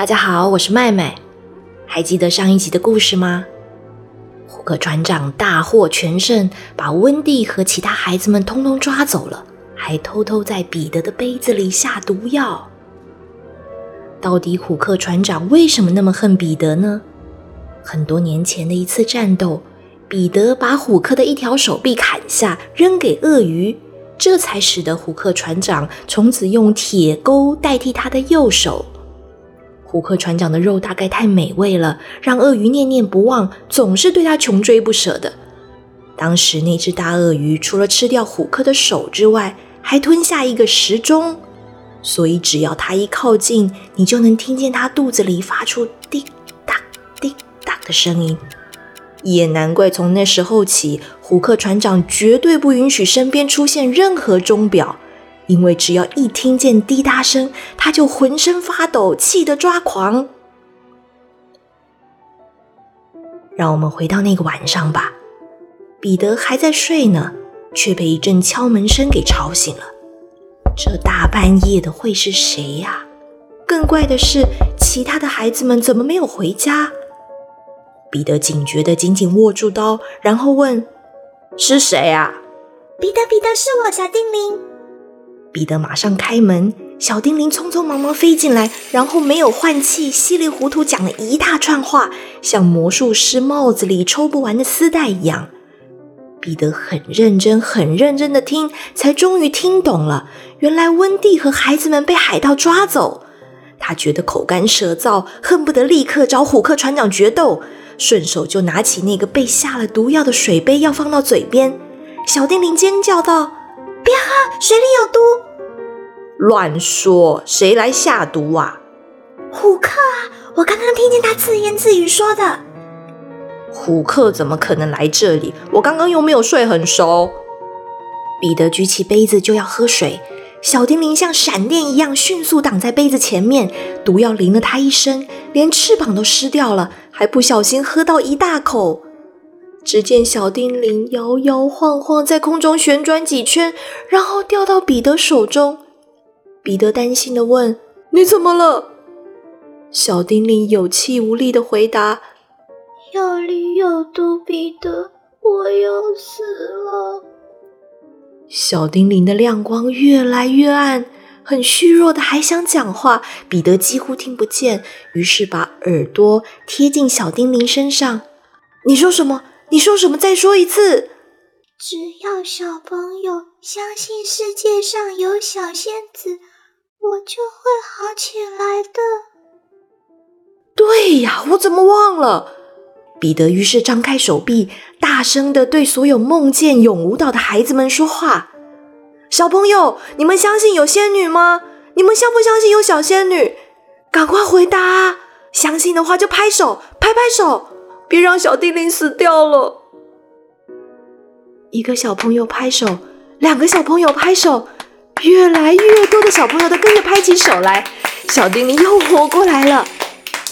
大家好，我是麦麦。还记得上一集的故事吗？虎克船长大获全胜，把温蒂和其他孩子们通通抓走了，还偷偷在彼得的杯子里下毒药。到底虎克船长为什么那么恨彼得呢？很多年前的一次战斗，彼得把虎克的一条手臂砍下，扔给鳄鱼，这才使得虎克船长从此用铁钩代替他的右手。虎克船长的肉大概太美味了，让鳄鱼念念不忘，总是对他穷追不舍的。当时那只大鳄鱼除了吃掉虎克的手之外，还吞下一个时钟，所以只要它一靠近，你就能听见它肚子里发出滴答滴答的声音。也难怪从那时候起，虎克船长绝对不允许身边出现任何钟表。因为只要一听见滴答声，他就浑身发抖，气得抓狂。让我们回到那个晚上吧，彼得还在睡呢，却被一阵敲门声给吵醒了。这大半夜的会是谁呀？更怪的是，其他的孩子们怎么没有回家？彼得警觉的紧紧握住刀，然后问：“是谁啊？”“彼得，彼得，是我，小精灵。”彼得马上开门，小叮铃匆匆忙忙飞进来，然后没有换气，稀里糊涂讲了一大串话，像魔术师帽子里抽不完的丝带一样。彼得很认真、很认真的听，才终于听懂了。原来温蒂和孩子们被海盗抓走，他觉得口干舌燥，恨不得立刻找虎克船长决斗，顺手就拿起那个被下了毒药的水杯要放到嘴边。小叮铃尖叫道。别喝，水里有毒！乱说，谁来下毒啊？虎克啊！我刚刚听见他自言自语说的。虎克怎么可能来这里？我刚刚又没有睡很熟。彼得举起杯子就要喝水，小精灵像闪电一样迅速挡在杯子前面，毒药淋了他一身，连翅膀都湿掉了，还不小心喝到一大口。只见小叮铃摇摇晃晃在空中旋转几圈，然后掉到彼得手中。彼得担心的问：“你怎么了？”小叮铃有气无力的回答：“药里有毒，彼得，我要死了。”小叮铃的亮光越来越暗，很虚弱的还想讲话，彼得几乎听不见，于是把耳朵贴近小叮铃身上：“你说什么？”你说什么？再说一次。只要小朋友相信世界上有小仙子，我就会好起来的。对呀，我怎么忘了？彼得于是张开手臂，大声的对所有梦见永无岛的孩子们说话：“小朋友，你们相信有仙女吗？你们相不相信有小仙女？赶快回答！相信的话就拍手，拍拍手。”别让小叮铃死掉了！一个小朋友拍手，两个小朋友拍手，越来越多的小朋友都跟着拍起手来。小叮铃又活过来了，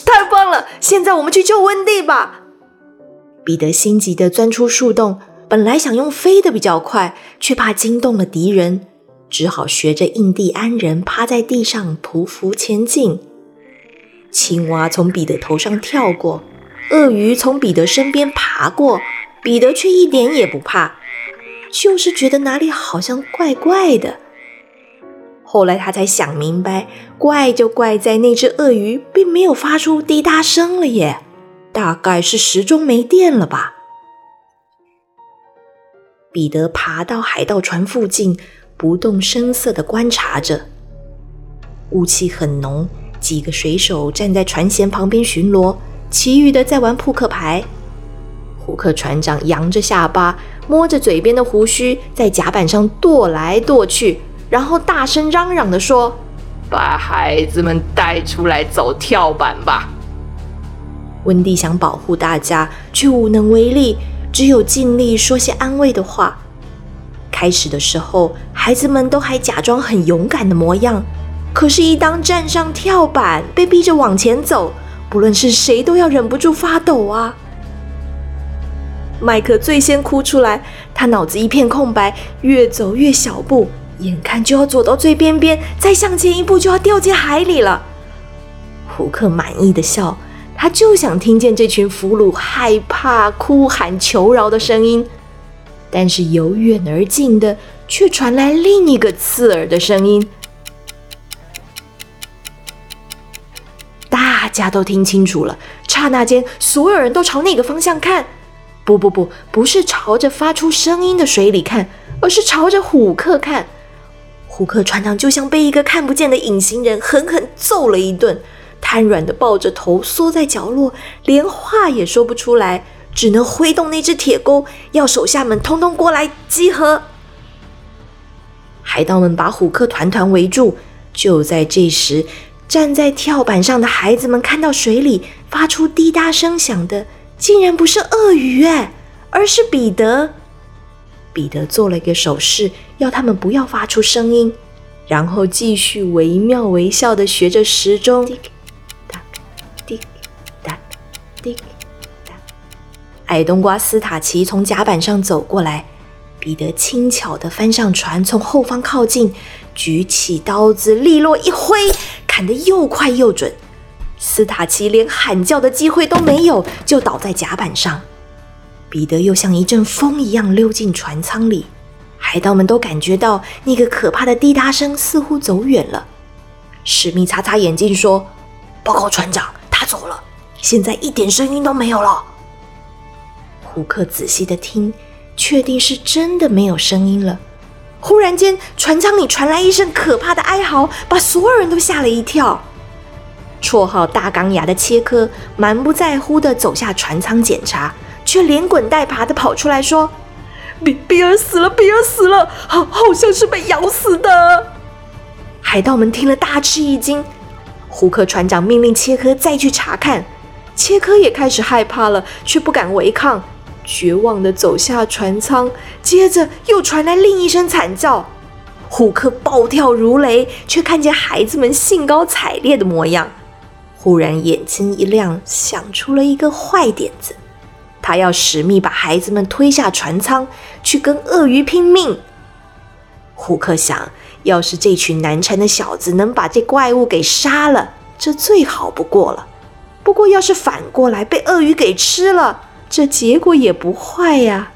太棒了！现在我们去救温蒂吧。彼得心急的钻出树洞，本来想用飞的比较快，却怕惊动了敌人，只好学着印第安人趴在地上匍匐前进。青蛙从彼得头上跳过。鳄鱼从彼得身边爬过，彼得却一点也不怕，就是觉得哪里好像怪怪的。后来他才想明白，怪就怪在那只鳄鱼并没有发出滴答声了耶，大概是时钟没电了吧。彼得爬到海盗船附近，不动声色地观察着，雾气很浓，几个水手站在船舷旁边巡逻。其余的在玩扑克牌。胡克船长扬着下巴，摸着嘴边的胡须，在甲板上跺来跺去，然后大声嚷嚷地说：“把孩子们带出来走跳板吧！”温蒂想保护大家，却无能为力，只有尽力说些安慰的话。开始的时候，孩子们都还假装很勇敢的模样，可是，一当站上跳板，被逼着往前走。不论是谁，都要忍不住发抖啊！麦克最先哭出来，他脑子一片空白，越走越小步，眼看就要走到最边边，再向前一步就要掉进海里了。胡克满意的笑，他就想听见这群俘虏害怕、哭喊、求饶的声音。但是由远而近的，却传来另一个刺耳的声音。家都听清楚了，刹那间，所有人都朝那个方向看。不不不，不是朝着发出声音的水里看，而是朝着虎克看。虎克船长就像被一个看不见的隐形人狠狠揍了一顿，瘫软的抱着头缩在角落，连话也说不出来。只能挥动那只铁钩，要手下们通通过来集合。海盗们把虎克团团围住。就在这时，站在跳板上的孩子们看到水里发出滴答声响的，竟然不是鳄鱼哎，而是彼得。彼得做了一个手势，要他们不要发出声音，然后继续惟妙惟肖的学着时钟。滴答滴答滴答。矮冬瓜斯塔奇从甲板上走过来，彼得轻巧地翻上船，从后方靠近，举起刀子，利落一挥，喊得又快又准。斯塔奇连喊叫的机会都没有，就倒在甲板上。彼得又像一阵风一样溜进船舱里，海盗们都感觉到那个可怕的滴答声似乎走远了。史密擦擦眼镜说：“报告船长，他走了，现在一点声音都没有了。”胡克仔细的听，确定是真的没有声音了。忽然间，船舱里传来一声可怕的哀嚎，把所有人都吓了一跳。绰号“大钢牙”的切科满不在乎地走下船舱检查，却连滚带爬地跑出来说：“比比尔死了，比尔死了，好，好像是被咬死的。”海盗们听了大吃一惊。胡克船长命令切科再去查看，切科也开始害怕了，却不敢违抗。绝望的走下船舱，接着又传来另一声惨叫。虎克暴跳如雷，却看见孩子们兴高采烈的模样，忽然眼睛一亮，想出了一个坏点子。他要史密把孩子们推下船舱，去跟鳄鱼拼命。虎克想，要是这群难缠的小子能把这怪物给杀了，这最好不过了。不过，要是反过来被鳄鱼给吃了，这结果也不坏呀！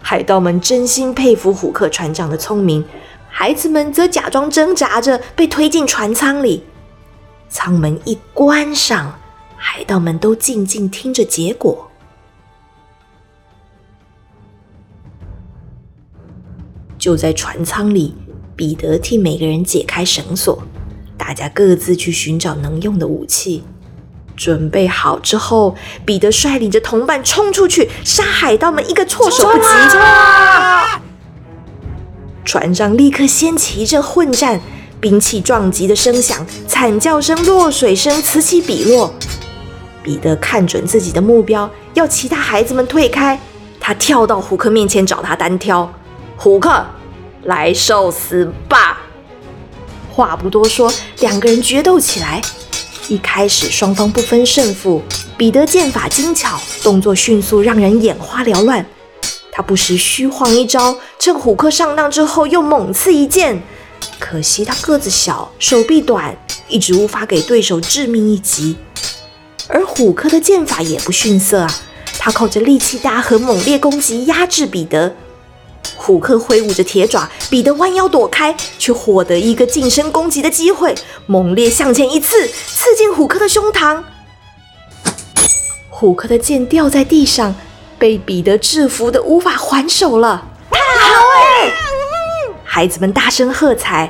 海盗们真心佩服虎克船长的聪明，孩子们则假装挣扎着被推进船舱里。舱门一关上，海盗们都静静听着结果。就在船舱里，彼得替每个人解开绳索，大家各自去寻找能用的武器。准备好之后，彼得率领着同伴冲出去，杀海盗们一个措手不及。船上立刻掀起一阵混战，兵器撞击的声响、惨叫声、落水声此起彼落。彼得看准自己的目标，要其他孩子们退开。他跳到胡克面前找他单挑。胡克，来受死吧！话不多说，两个人决斗起来。一开始双方不分胜负，彼得剑法精巧，动作迅速，让人眼花缭乱。他不时虚晃一招，趁虎克上当之后又猛刺一剑。可惜他个子小，手臂短，一直无法给对手致命一击。而虎克的剑法也不逊色啊，他靠着力气大和猛烈攻击压制彼得。虎克挥舞着铁爪，彼得弯腰躲开，却获得一个近身攻击的机会，猛烈向前一刺，刺进虎克的胸膛。虎克的剑掉在地上，被彼得制服的无法还手了。太好哎！孩子们大声喝彩。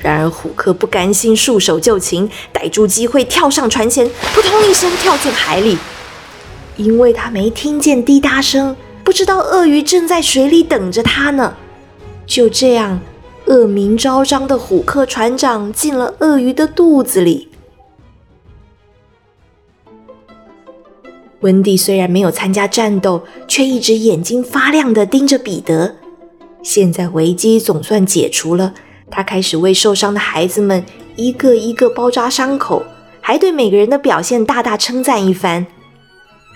然而虎克不甘心束手就擒，逮住机会跳上船舷，扑通一声跳进海里，因为他没听见滴答声。不知道鳄鱼正在水里等着他呢。就这样，恶名昭彰的虎克船长进了鳄鱼的肚子里。温蒂虽然没有参加战斗，却一直眼睛发亮的盯着彼得。现在危机总算解除了，他开始为受伤的孩子们一个一个包扎伤口，还对每个人的表现大大称赞一番。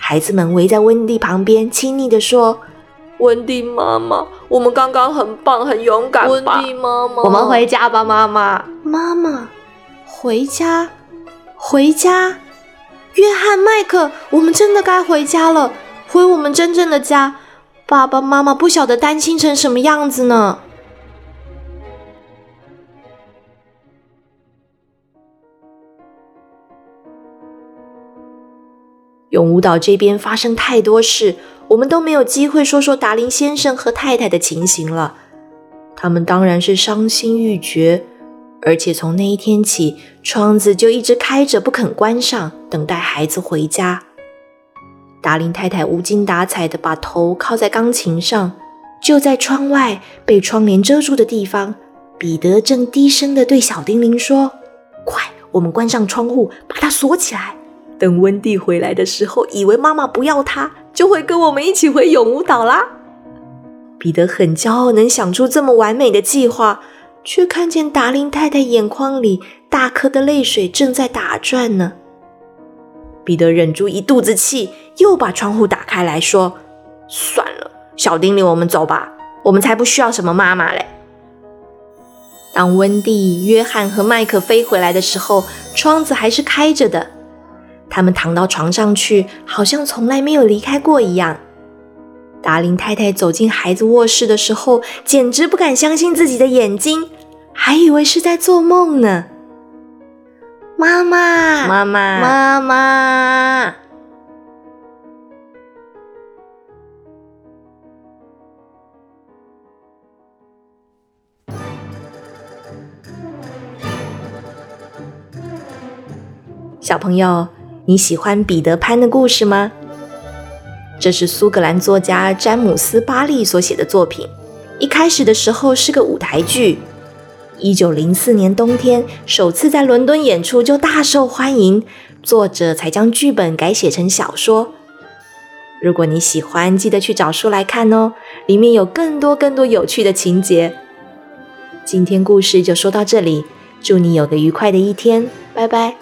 孩子们围在温蒂旁边，亲昵地说：“温蒂妈妈，我们刚刚很棒，很勇敢？”温蒂妈妈，我们回家吧，妈妈。妈妈，回家？回家？约翰、麦克，我们真的该回家了，回我们真正的家。爸爸妈妈不晓得担心成什么样子呢。永舞岛这边发生太多事，我们都没有机会说说达林先生和太太的情形了。他们当然是伤心欲绝，而且从那一天起，窗子就一直开着不肯关上，等待孩子回家。达林太太无精打采地把头靠在钢琴上，就在窗外被窗帘遮住的地方，彼得正低声地对小精灵说：“快，我们关上窗户，把它锁起来。等温蒂回来的时候，以为妈妈不要他，就会跟我们一起回永无岛啦。”彼得很骄傲，能想出这么完美的计划，却看见达林太太眼眶里大颗的泪水正在打转呢。彼得忍住一肚子气，又把窗户打开来说：“算了，小丁玲，我们走吧，我们才不需要什么妈妈嘞。”当温蒂、约翰和麦克飞回来的时候，窗子还是开着的。他们躺到床上去，好像从来没有离开过一样。达林太太走进孩子卧室的时候，简直不敢相信自己的眼睛，还以为是在做梦呢。妈妈，妈妈，妈妈！小朋友，你喜欢彼得潘的故事吗？这是苏格兰作家詹姆斯·巴利所写的作品。一开始的时候是个舞台剧。一九零四年冬天，首次在伦敦演出就大受欢迎，作者才将剧本改写成小说。如果你喜欢，记得去找书来看哦，里面有更多更多有趣的情节。今天故事就说到这里，祝你有个愉快的一天，拜拜。